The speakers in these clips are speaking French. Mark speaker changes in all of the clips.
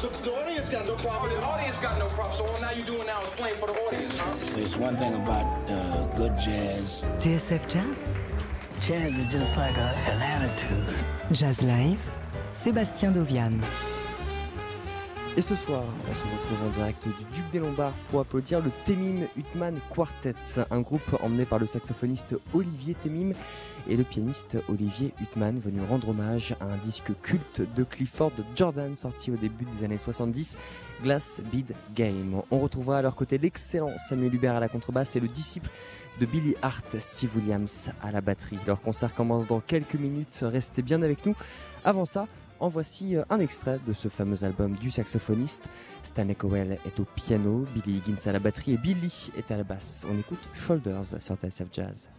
Speaker 1: The, the audience got no problem.
Speaker 2: Oh, the audience got no problem. So all now you're doing now is playing for the audience, huh?
Speaker 3: There's one thing about uh, good jazz.
Speaker 4: TSF Jazz
Speaker 3: Jazz is just like a, an attitude.
Speaker 4: Jazz Live Sébastien Dovian.
Speaker 5: Et ce soir, on se retrouve en direct du Duc des Lombards pour applaudir le Temim Utman Quartet, un groupe emmené par le saxophoniste Olivier Temim et le pianiste Olivier Utman, venu rendre hommage à un disque culte de Clifford Jordan sorti au début des années 70, Glass Bead Game. On retrouvera à leur côté l'excellent Samuel Hubert à la contrebasse et le disciple de Billy Hart, Steve Williams à la batterie. Leur concert commence dans quelques minutes, restez bien avec nous. Avant ça, en voici euh, un extrait de ce fameux album du saxophoniste. Stanley Cowell est au piano, Billy Higgins à la batterie et Billy est à la basse. On écoute Shoulders sur TSF Jazz.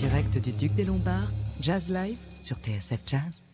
Speaker 4: Direct du Duc des Lombards, Jazz Live sur TSF Jazz.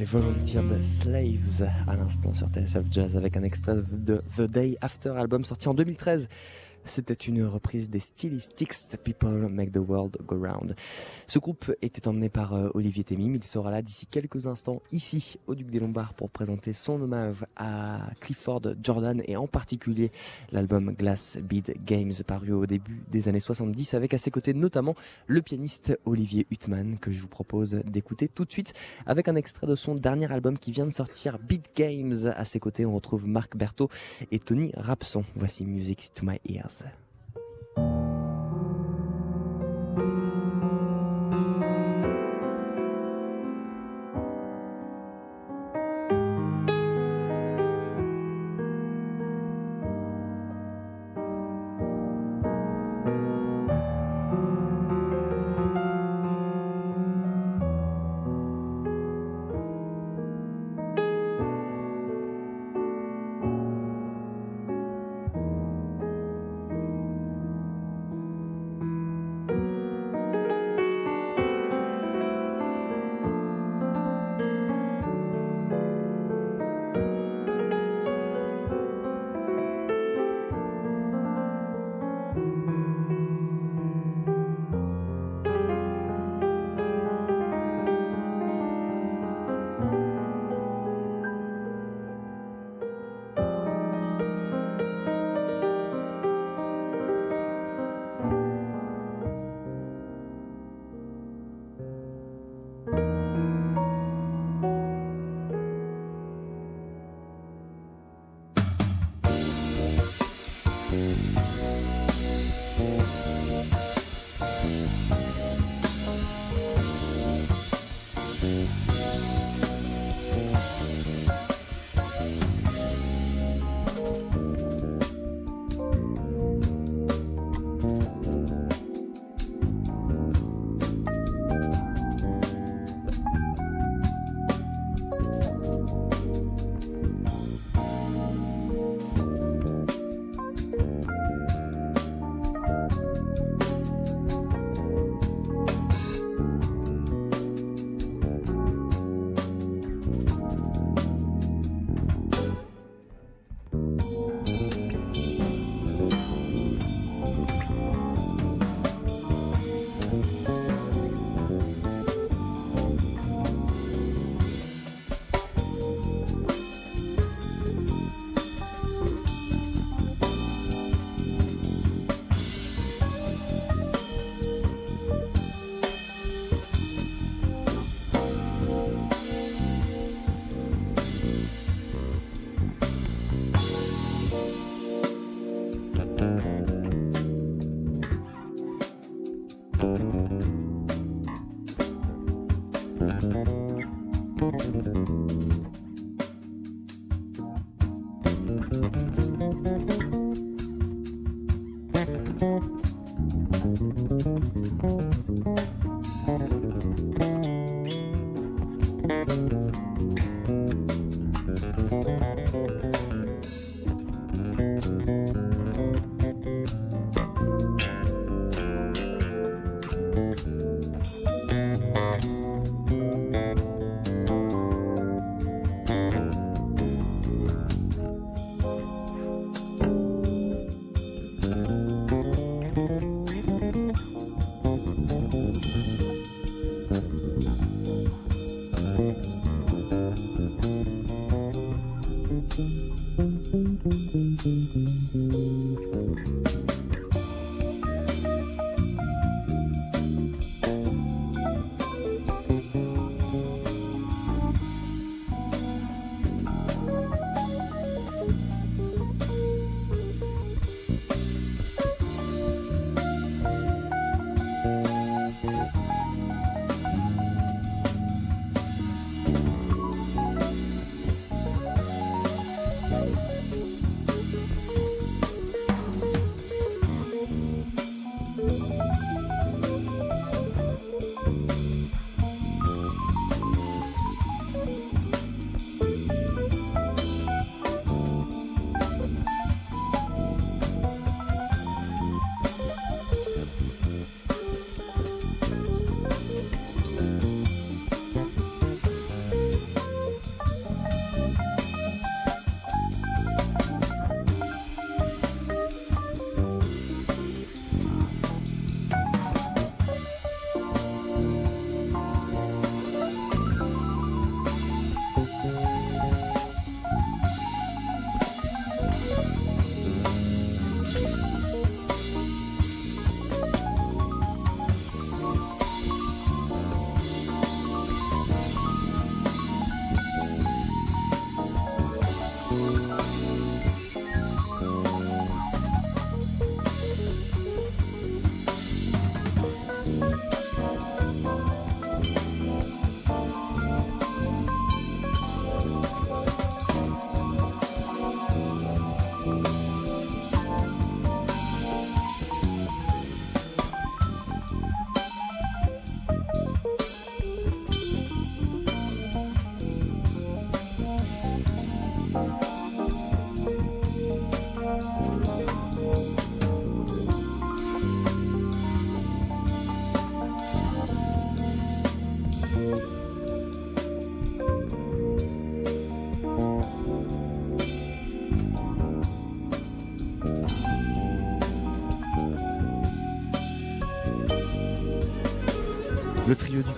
Speaker 5: Les Volunteered Slaves à l'instant sur TSF Jazz avec un extrait de The Day After album sorti en 2013. C'était une reprise des Stylistics People Make the World Go Round. Ce groupe était emmené par euh, Olivier Temim. Il sera là d'ici quelques instants ici au Duc des Lombards pour présenter son hommage à Clifford Jordan et en particulier l'album Glass Bead Games paru au début des années 70 avec à ses côtés notamment le pianiste Olivier Huttman que je vous propose d'écouter tout de suite avec un extrait de son dernier album qui vient de sortir Beat Games. À ses côtés on retrouve Marc Berthaud et Tony Rapson. Voici Music to My Ears. Le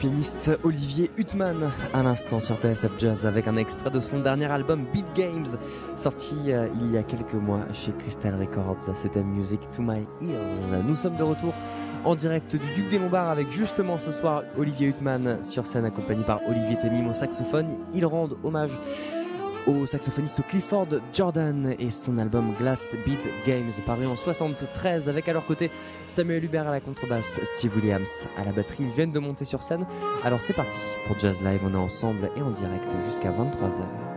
Speaker 5: pianiste Olivier Huttman à l'instant sur TSF Jazz avec un extrait de son dernier album Beat Games sorti euh, il y a quelques mois chez Crystal Records. C'était Music to My Ears. Nous sommes de retour en direct du Duc des Lombards avec justement ce soir Olivier Huttman sur scène accompagné par Olivier Temim au saxophone. Ils rendent hommage au saxophoniste Clifford Jordan et son album Glass Beat Games paru en 73 avec à leur côté Samuel Hubert à la contrebasse, Steve Williams à la batterie. Ils viennent de monter sur scène. Alors c'est parti pour Jazz Live, on est ensemble et en direct jusqu'à 23h.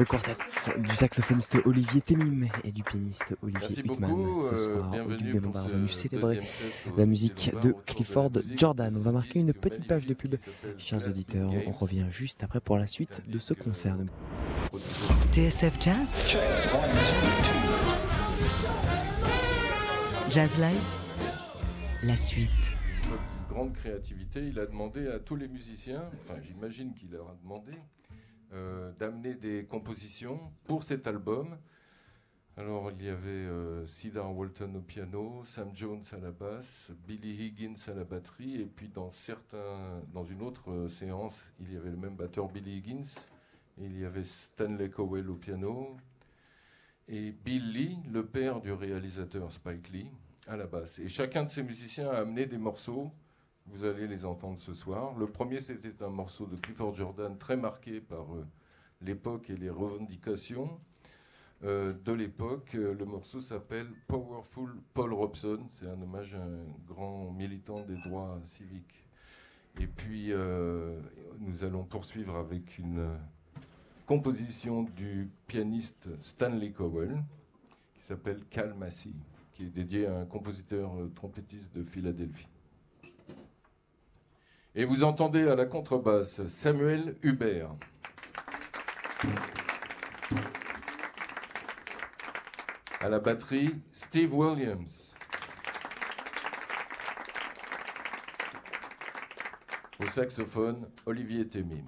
Speaker 5: Le quartet du saxophoniste Olivier Temim et du pianiste Olivier
Speaker 1: Merci
Speaker 5: Hickman
Speaker 1: beaucoup.
Speaker 5: ce
Speaker 1: euh,
Speaker 5: soir au Duc des Lombards venu célébrer la musique de Clifford Jordan. On va marquer une petite page de pub. Chers auditeurs, on revient juste après pour la suite de ce concert.
Speaker 4: TSF Jazz Jazz Live La suite.
Speaker 1: Grande créativité. Il a demandé à tous les musiciens, enfin j'imagine qu'il leur a demandé, euh, d'amener des compositions pour cet album. Alors il y avait euh, Walton au piano, Sam Jones à la basse, Billy Higgins à la batterie, et puis dans dans une autre euh, séance, il y avait le même batteur Billy Higgins, il y avait Stanley Cowell au piano, et Bill Lee, le père du réalisateur Spike Lee, à la basse. Et chacun de ces musiciens a amené des morceaux. Vous allez les entendre ce soir. Le premier, c'était un morceau de Clifford Jordan très marqué par euh, l'époque et les revendications euh, de l'époque. Euh, le morceau s'appelle Powerful Paul Robson. C'est un hommage à un grand militant des droits civiques. Et puis, nous allons poursuivre avec une composition du pianiste Stanley Cowell qui s'appelle Cal Massey, qui est dédié à un compositeur trompettiste de Philadelphie. Et vous entendez à la contrebasse Samuel Hubert. À la batterie, Steve Williams. Au saxophone, Olivier Temim.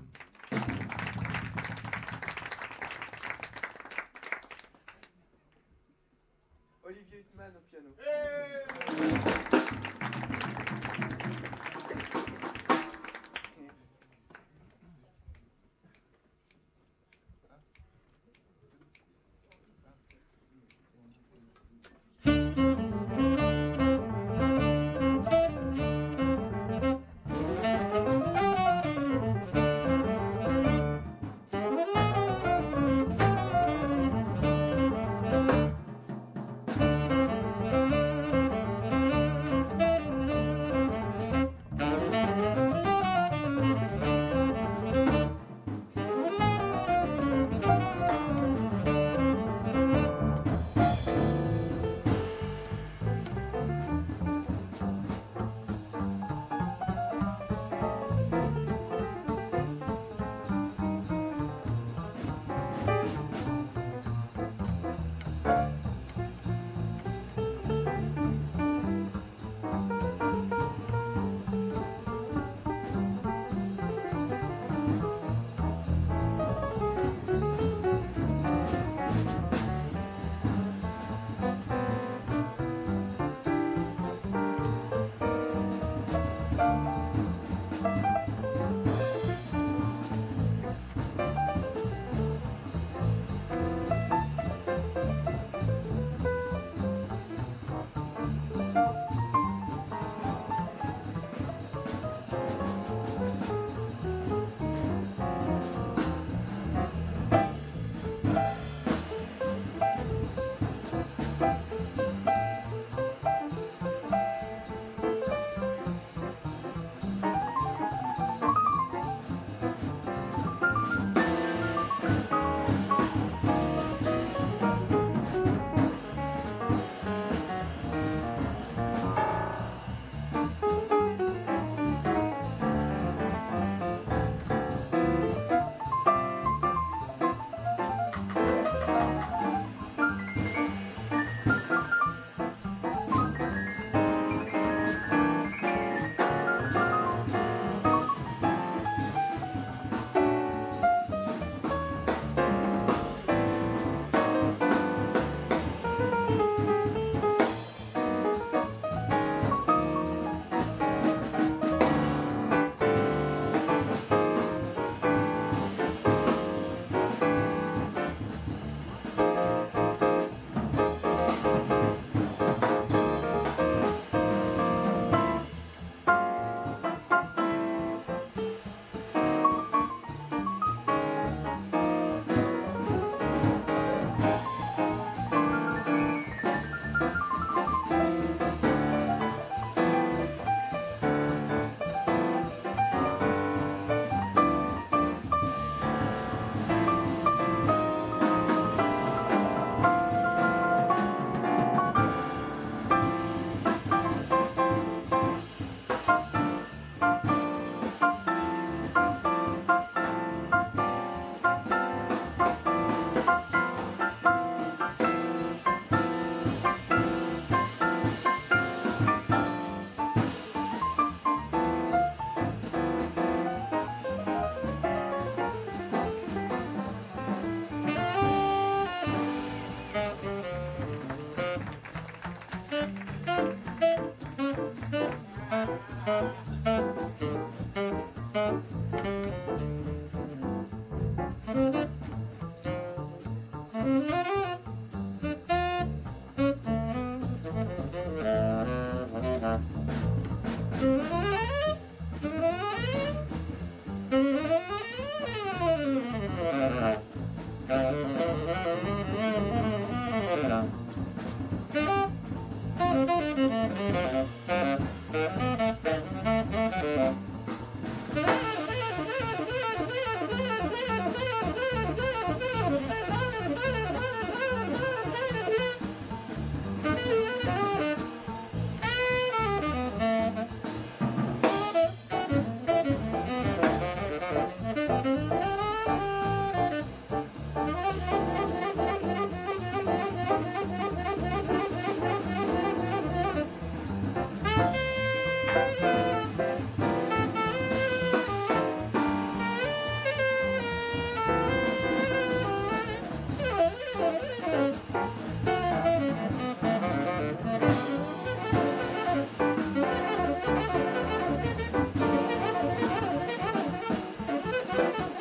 Speaker 5: 감사합니다.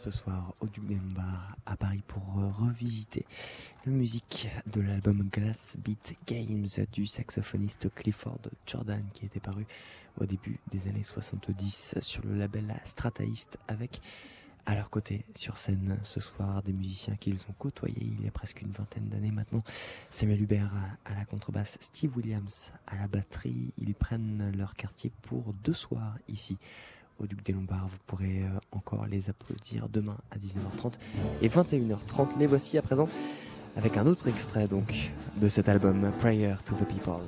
Speaker 5: Ce soir au des Lombards à Paris pour euh, revisiter la musique de l'album Glass Beat Games du saxophoniste Clifford Jordan qui était paru au début des années 70 sur le label Strataist avec à leur côté sur scène ce soir des musiciens qu'ils ont côtoyés il y a presque une vingtaine d'années maintenant. Samuel Hubert à la contrebasse, Steve Williams à la batterie. Ils prennent leur quartier pour deux soirs ici au Duc des Lombards. Vous pourrez euh, encore les applaudir demain à 19h30 et 21h30. Les voici à présent avec un autre extrait donc de cet album Prayer to the People.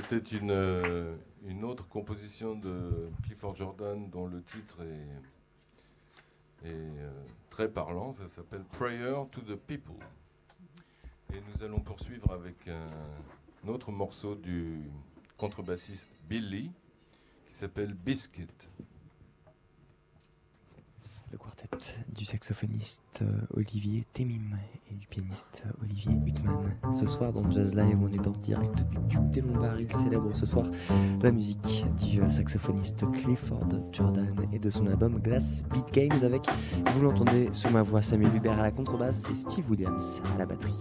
Speaker 1: C'était une, euh, une autre composition de Clifford Jordan dont le titre est, euh, très parlant. Ça s'appelle Prayer to the People. Et nous allons poursuivre avec un, un autre morceau du contrebassiste Billy qui s'appelle Biscuit.
Speaker 5: Du saxophoniste euh, Olivier Temim et du pianiste Olivier Huttman. Ce soir dans Jazz Live, on est en direct du Duc des Lombards. Il célèbre ce soir la musique du euh, saxophoniste Clifford Jordan et de son album Glass Beat Games avec, vous l'entendez sous ma voix, Samuel Hubert à la contrebasse et Steve Williams à la batterie.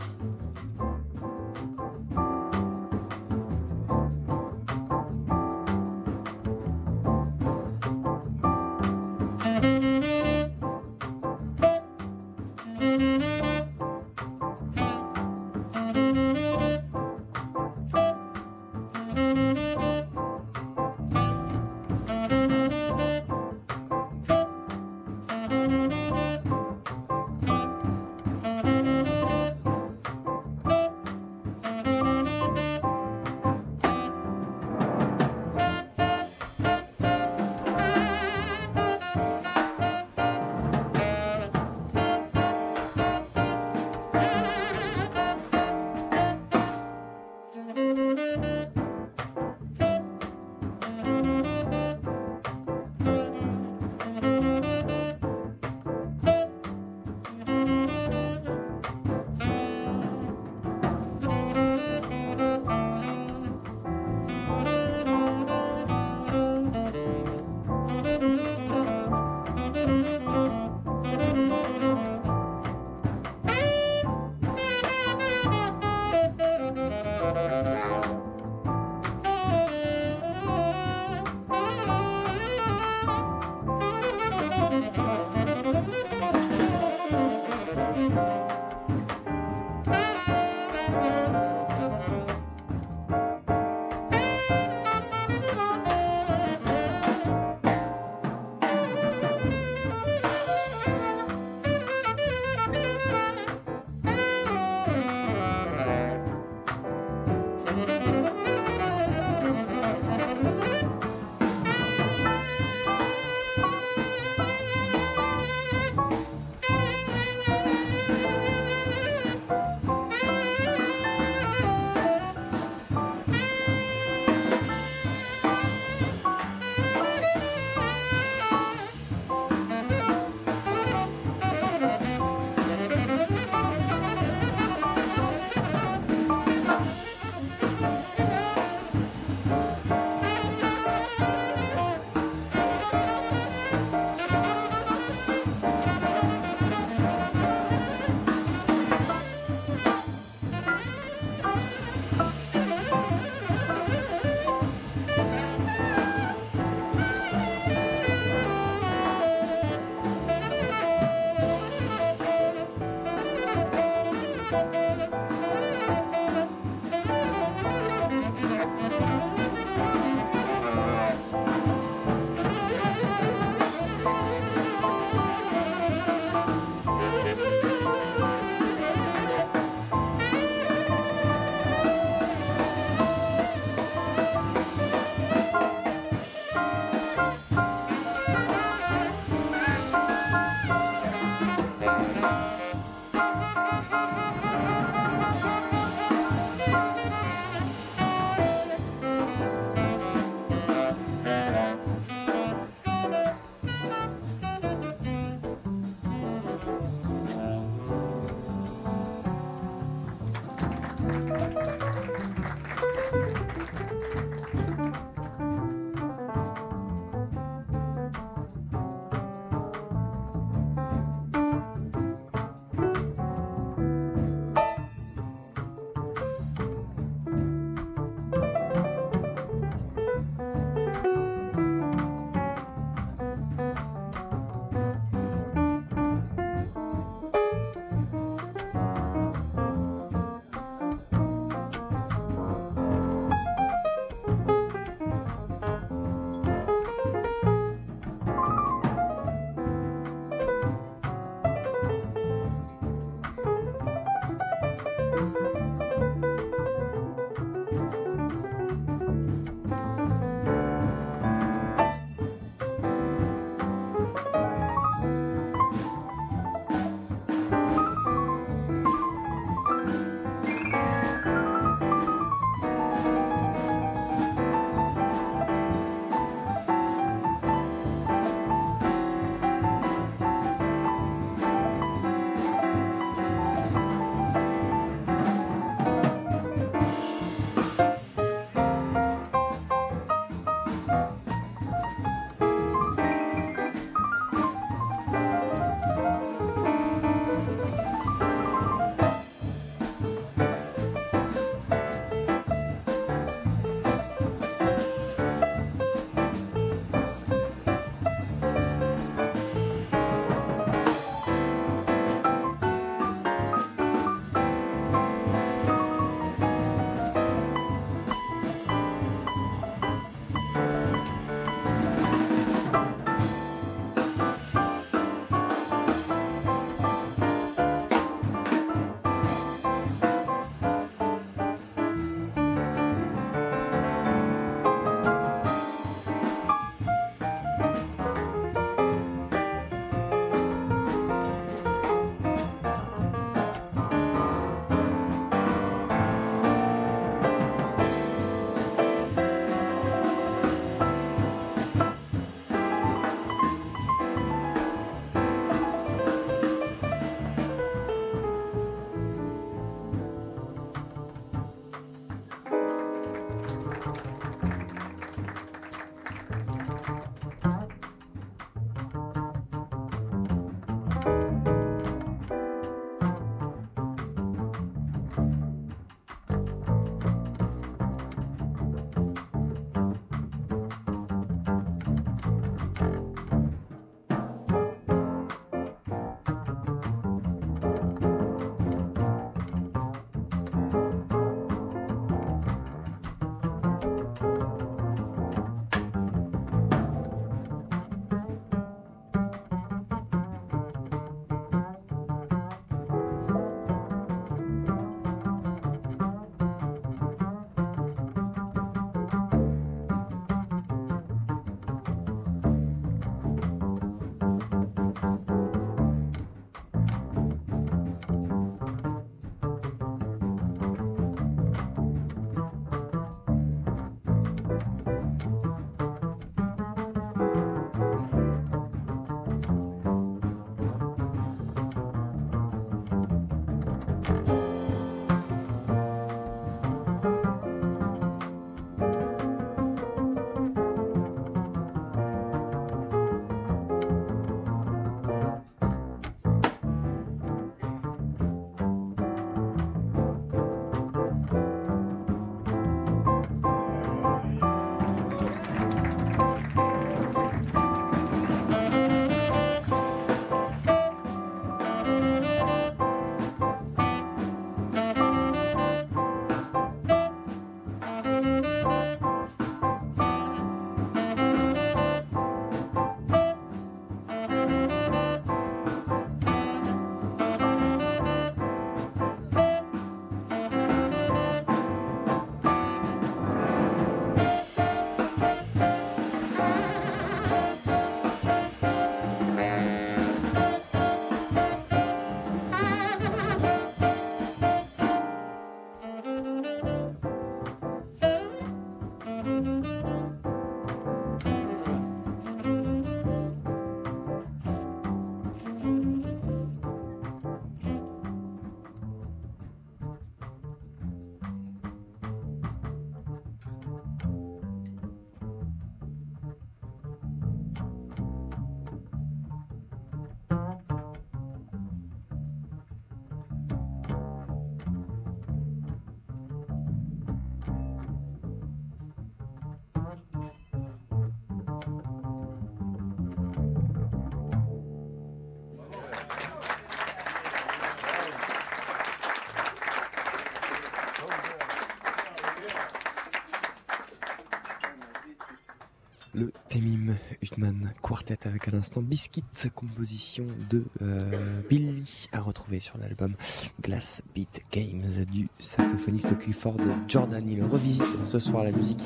Speaker 5: Hutman Quartet avec à l'instant Biscuit, composition de euh, Billy à retrouver sur l'album Glass Beat Games du saxophoniste Clifford Jordan. Il revisite ce soir la musique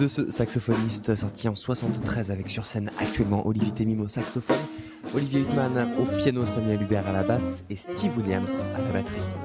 Speaker 5: de ce saxophoniste sorti en 73 avec sur scène actuellement Olivier Temim au saxophone, Olivier Hutman au piano, Samuel Hubert à la basse et Steve Williams à la batterie.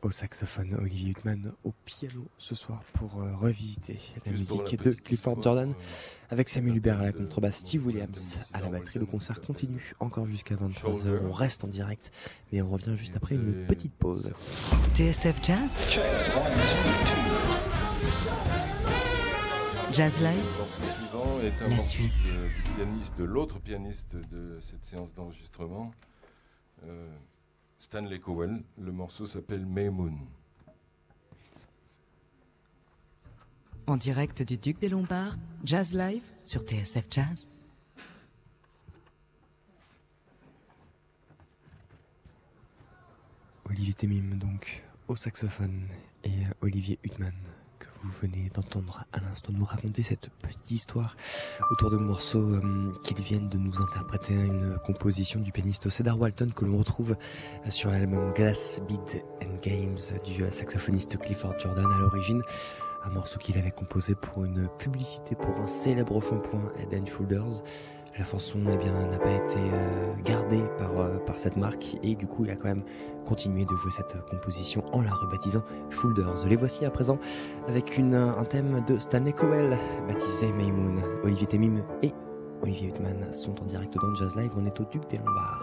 Speaker 5: Au saxophone, Olivier Huttman au piano ce soir pour euh, revisiter la musique
Speaker 1: la
Speaker 5: de Clifford
Speaker 1: histoire,
Speaker 5: Jordan
Speaker 1: euh,
Speaker 5: avec Samuel Hubert à la contrebasse, Steve Williams à la batterie. Le concert continue encore jusqu'à 23h.
Speaker 1: Shoulder.
Speaker 5: On reste en direct, mais on revient juste après une
Speaker 1: Et-
Speaker 5: petite pause.
Speaker 4: TSF Jazz? Jazz Live?
Speaker 1: Est un
Speaker 4: La
Speaker 1: morceau
Speaker 4: suite.
Speaker 1: de- du pianiste, de l'autre pianiste de cette séance d'enregistrement, euh, Stanley Cowell. Le morceau s'appelle May Moon.
Speaker 4: en direct du Duc des Lombards, Jazz Live sur TSF Jazz.
Speaker 5: Olivier Temim donc au saxophone et Olivier Huttman que vous venez d'entendre à l'instant nous raconter cette petite histoire autour de morceaux euh, qu'ils viennent de nous interpréter une composition du pianiste Cedar Walton que l'on retrouve euh, sur l'album Glass Bead and Games du euh, saxophoniste Clifford Jordan à l'origine. Un morceau qu'il avait composé pour une publicité pour un célèbre shampoing Head and Shoulders la chanson eh n'a pas été euh, gardée par, euh, par cette marque et du coup il a quand même continué de jouer cette composition en la rebaptisant Foulders. Les voici à présent avec une, un thème de Stanley Cowell baptisé Maymoon. Olivier Temim et Olivier Huttman sont en direct dans Jazz Live. On est au Duc des Lombards.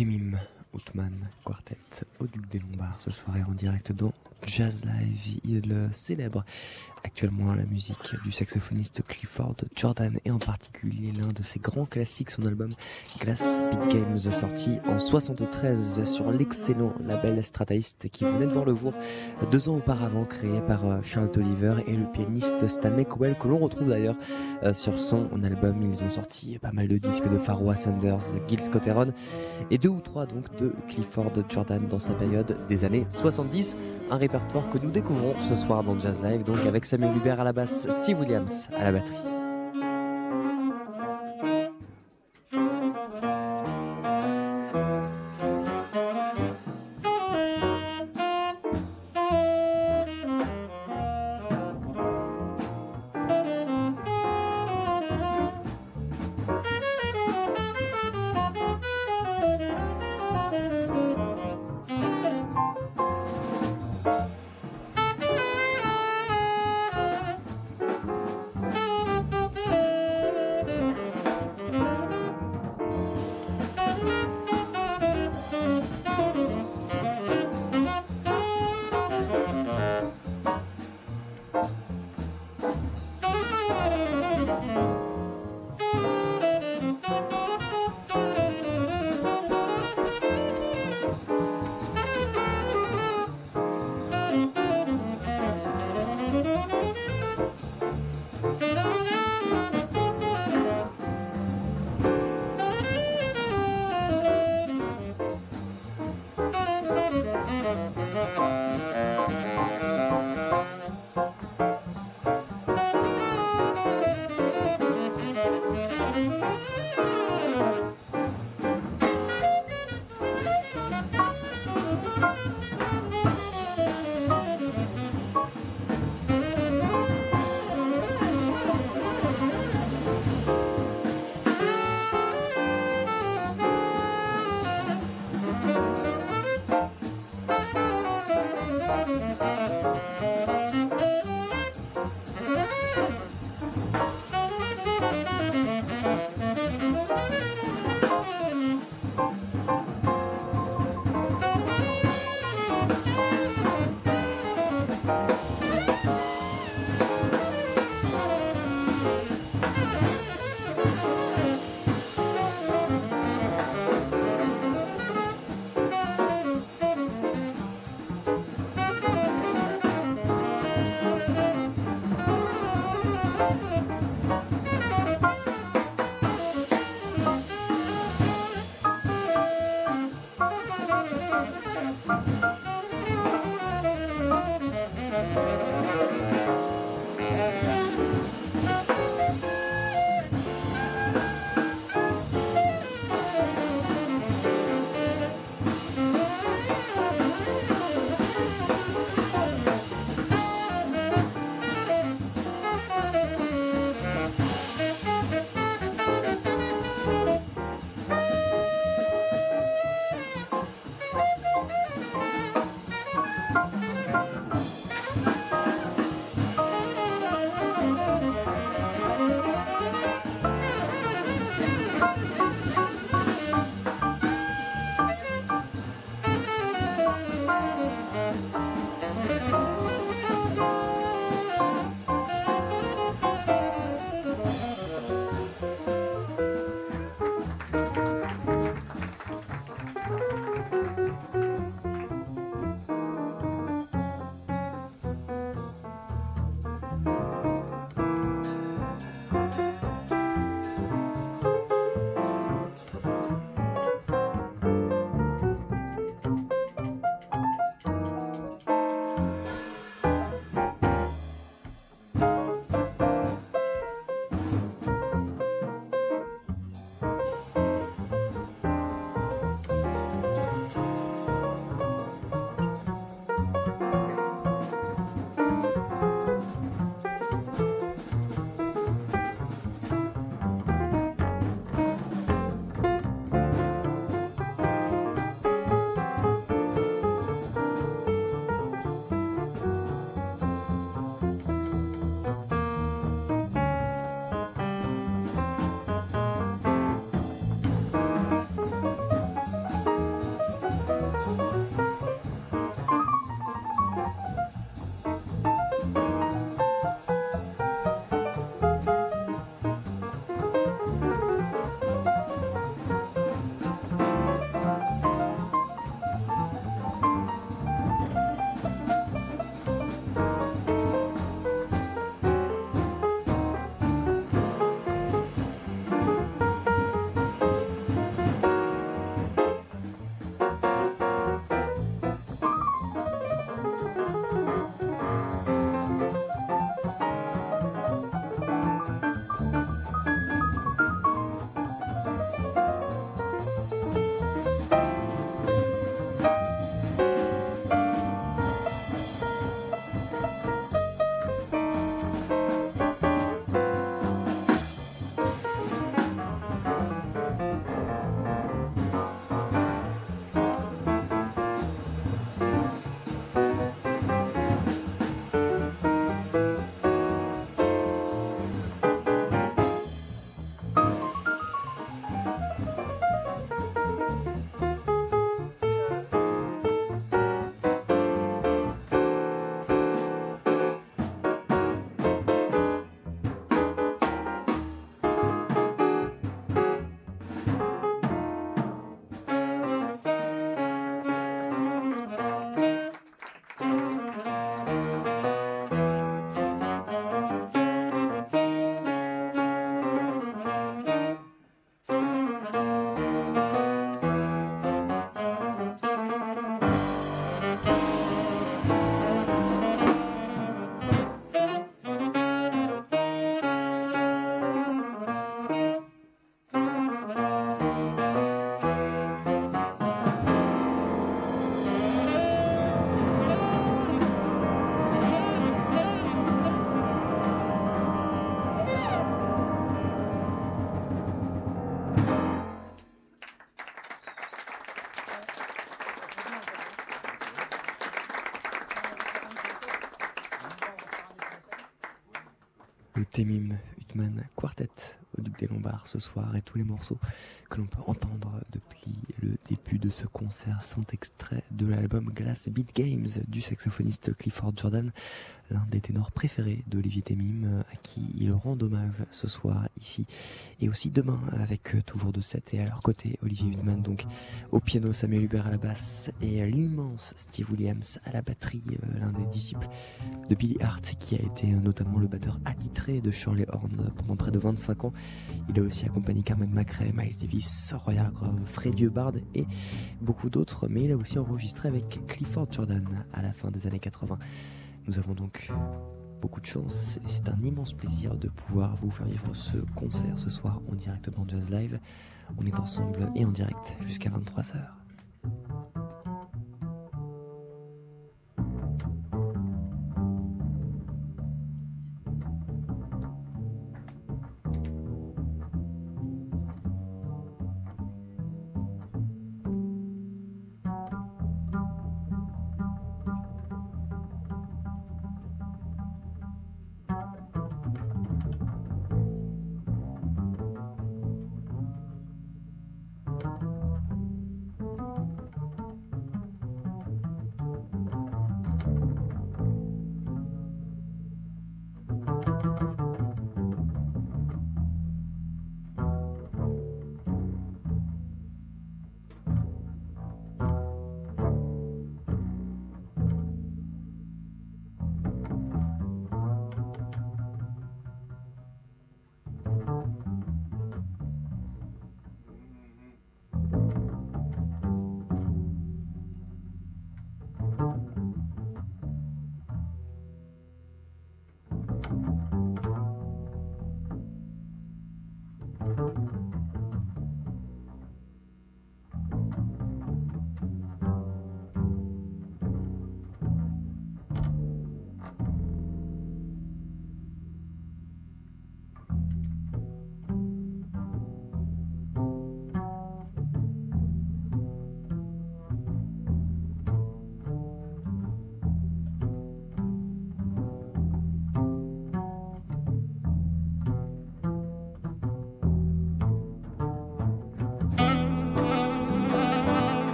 Speaker 5: Temim Outman Quartet au Duc des Lombards ce soir et en direct dans Jazz Live. Il célèbre actuellement la musique du saxophoniste Clifford Jordan et en particulier l'un de ses grands classiques, son album Glass Beat Games sorti en 73 sur l'excellent label Strataist qui venait de voir le jour deux ans auparavant créé par euh, Charles Oliver et le pianiste Stanley Cowell que l'on retrouve d'ailleurs euh, sur son album. Ils ont sorti pas mal de disques de Pharoah Sanders, Gil Scott Heron et deux ou trois donc de Clifford Jordan dans sa période des années 70. Un répertoire que nous découvrons ce soir dans Jazz Live donc avec Samuel Hubert à la basse, Steve Williams à la batterie. Temim Hutman Quartet au Duc des Lombards ce soir et tous les morceaux que l'on peut entendre depuis le début de ce concert sont extraits de l'album Glass Beat Games du saxophoniste Clifford Jordan, l'un des ténors préférés d'Olivier Temim, à qui il rend hommage ce soir ici et aussi demain avec toujours de 7 et à leur côté Olivier Hutman donc au piano Samuel Hubert à la basse et l'immense Steve Williams à la batterie, euh, l'un des disciples de Billy Hart qui a été notamment le batteur attitré de Shirley Horn pendant près de 25 ans. Il a aussi accompagné Carmen McRae, Miles Davis, Roy Hargrove, Freddie Hubbard et beaucoup d'autres, mais il a aussi enregistré avec Clifford Jordan à la fin des années 80. Nous avons donc beaucoup de chance et c'est un immense plaisir de pouvoir vous faire vivre ce concert ce soir en direct dans Jazz Live. On est ensemble et en direct jusqu'à 23h.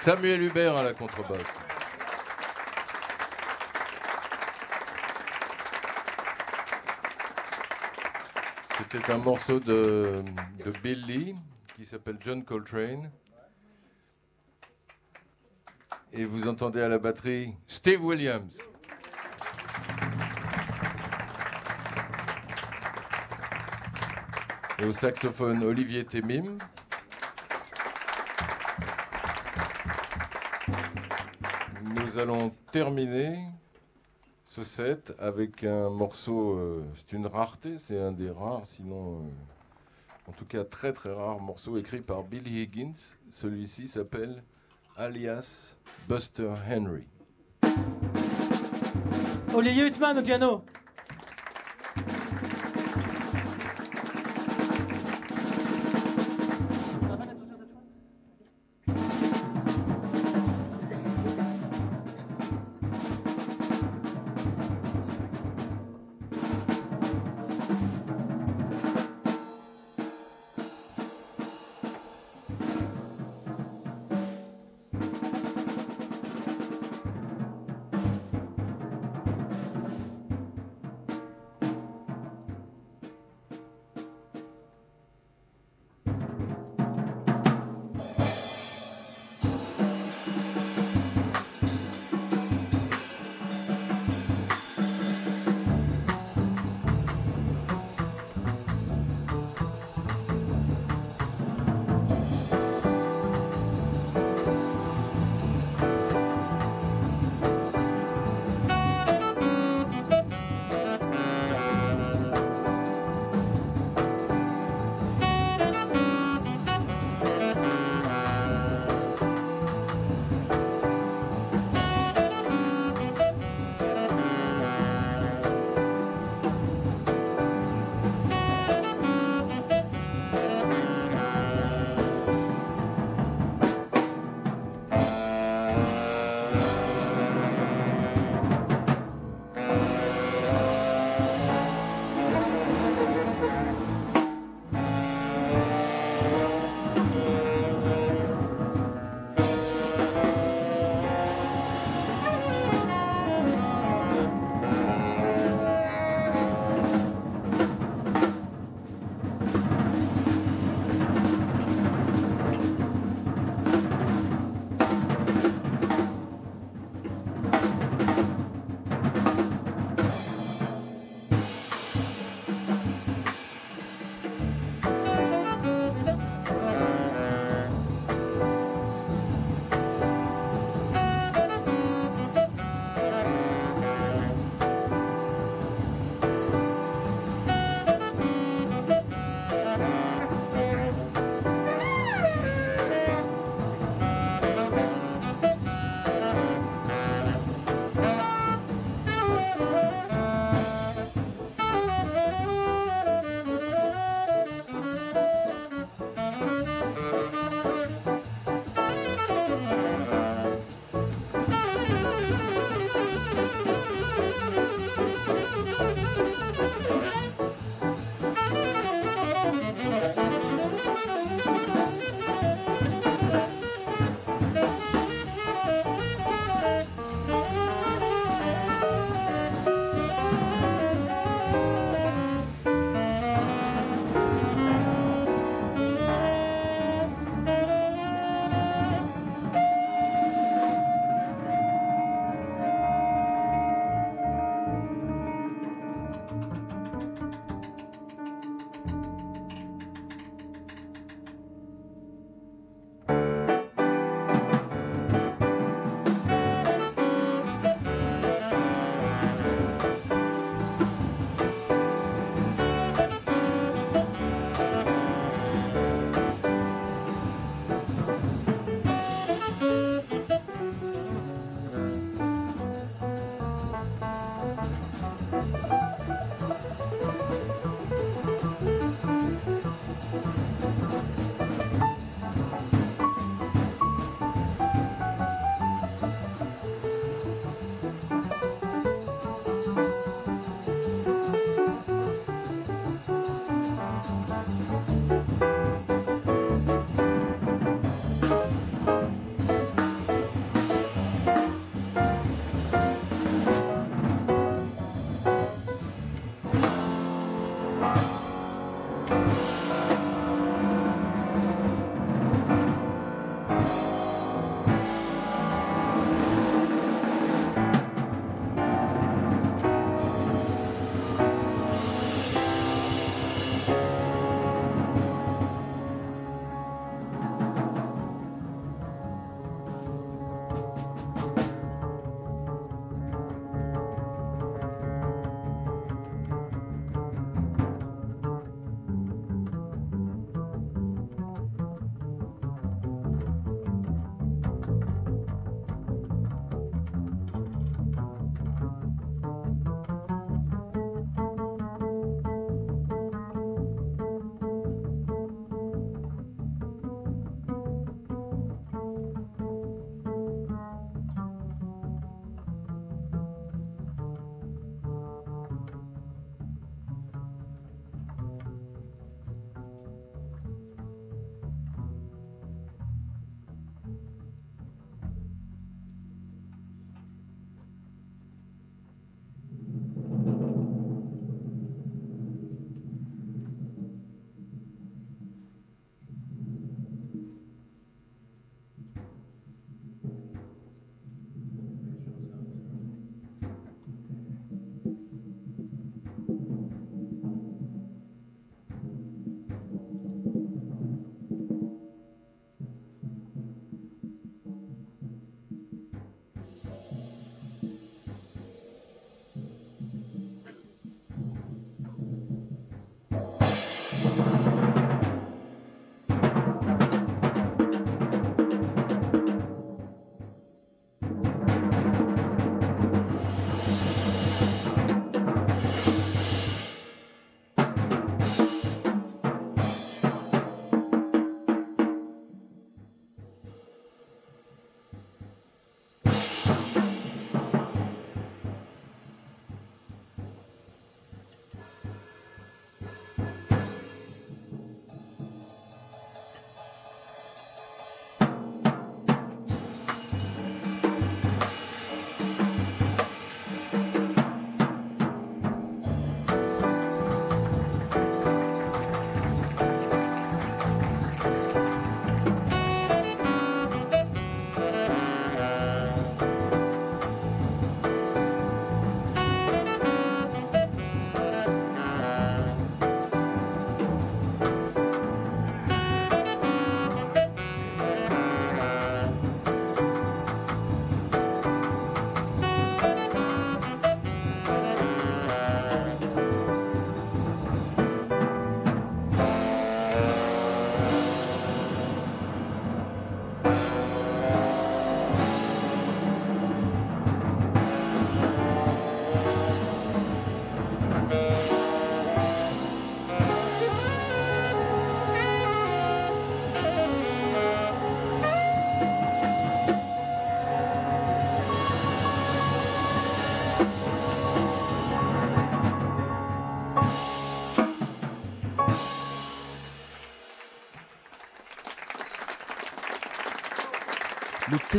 Speaker 1: Samuel Hubert à la contrebasse. C'était un morceau de, de Bill Lee qui s'appelle John Coltrane. Et vous entendez à la batterie Steve Williams. Et au saxophone Olivier Temim. Allons terminer ce set avec un morceau, euh, c'est une rareté, c'est un des rares, sinon, euh, en tout cas très très rare morceau écrit par Billy Higgins. Celui-ci s'appelle alias Buster Henry.
Speaker 6: Olivier Huttman au piano.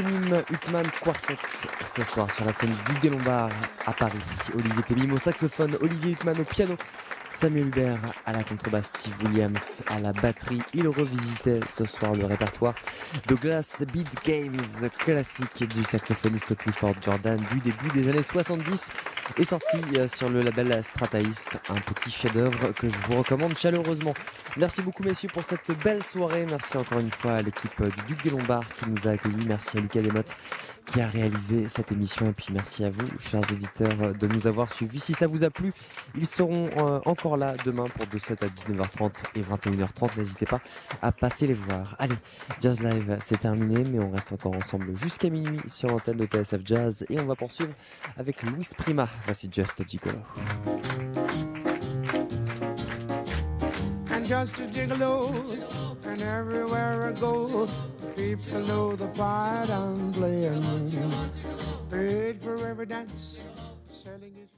Speaker 5: Le Temim Hutman Quartet ce soir sur la scène du Lombard à Paris. Olivier Temim au saxophone, Olivier Hutman au piano, Samuel Hubert à la contrebasse, Steve Williams à la batterie. Il revisitait ce soir le répertoire de Glass Beat Games, classique du saxophoniste Clifford Jordan du début des années 70 est sorti euh, sur le label Strataist, un petit chef-d'œuvre que je vous recommande chaleureusement. Merci beaucoup messieurs pour cette belle soirée. Merci encore une fois à l'équipe du Duc des Lombards qui nous a accueillis. Merci à Lucas Desmottes qui a réalisé cette émission. Et puis merci à vous, chers auditeurs, de nous avoir suivis. Si ça vous a plu, ils seront euh, encore là demain pour de 7 à 19h30 et 21h30. N'hésitez pas à passer les voir. Allez, Jazz Live, c'est terminé, mais on reste encore ensemble jusqu'à minuit sur l'antenne de TSF Jazz. Et on va poursuivre avec Louis Prima. Voici Just Gigolo.
Speaker 7: And just a gigolo. And everywhere I go, people know the part I'm playing. Paid for every dance, selling.